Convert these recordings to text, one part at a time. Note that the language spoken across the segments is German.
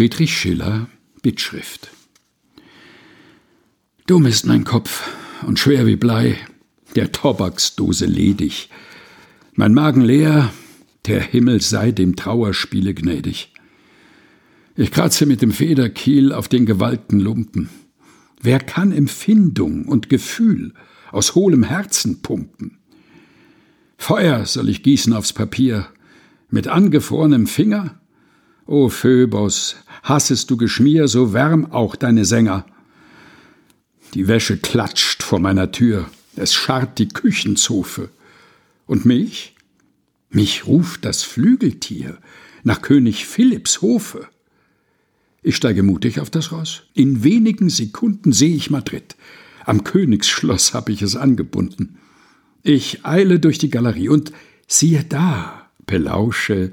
Friedrich Schiller Bittschrift Dumm ist mein Kopf und schwer wie Blei, der Tobaksdose ledig, mein Magen leer, der Himmel sei dem Trauerspiele gnädig. Ich kratze mit dem Federkiel auf den gewalten Lumpen. Wer kann Empfindung und Gefühl aus hohlem Herzen pumpen? Feuer soll ich gießen aufs Papier, mit angefrorenem Finger? O Phöbos, hassest du Geschmier, so wärm auch deine Sänger. Die Wäsche klatscht vor meiner Tür, es scharrt die Küchenzofe. Und mich? Mich ruft das Flügeltier nach König Philipps Hofe. Ich steige mutig auf das Ross. In wenigen Sekunden sehe ich Madrid. Am Königsschloss habe ich es angebunden. Ich eile durch die Galerie und siehe da, belausche,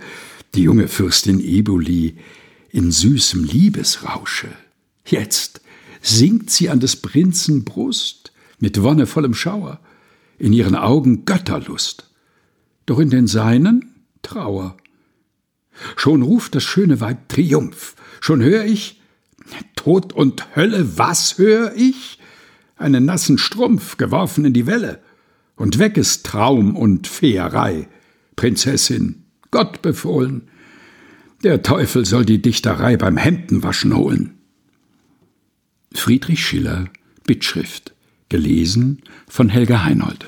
die junge Fürstin Eboli in süßem Liebesrausche. Jetzt sinkt sie an des Prinzen Brust mit wonnevollem Schauer, in ihren Augen Götterlust, doch in den seinen Trauer. Schon ruft das schöne Weib Triumph, schon hör ich Tod und Hölle, was hör ich? Einen nassen Strumpf geworfen in die Welle, und weg ist Traum und Feerei, Prinzessin, Gott befohlen. Der Teufel soll die Dichterei beim Hemdenwaschen holen. Friedrich Schiller Bittschrift gelesen von Helga Heinold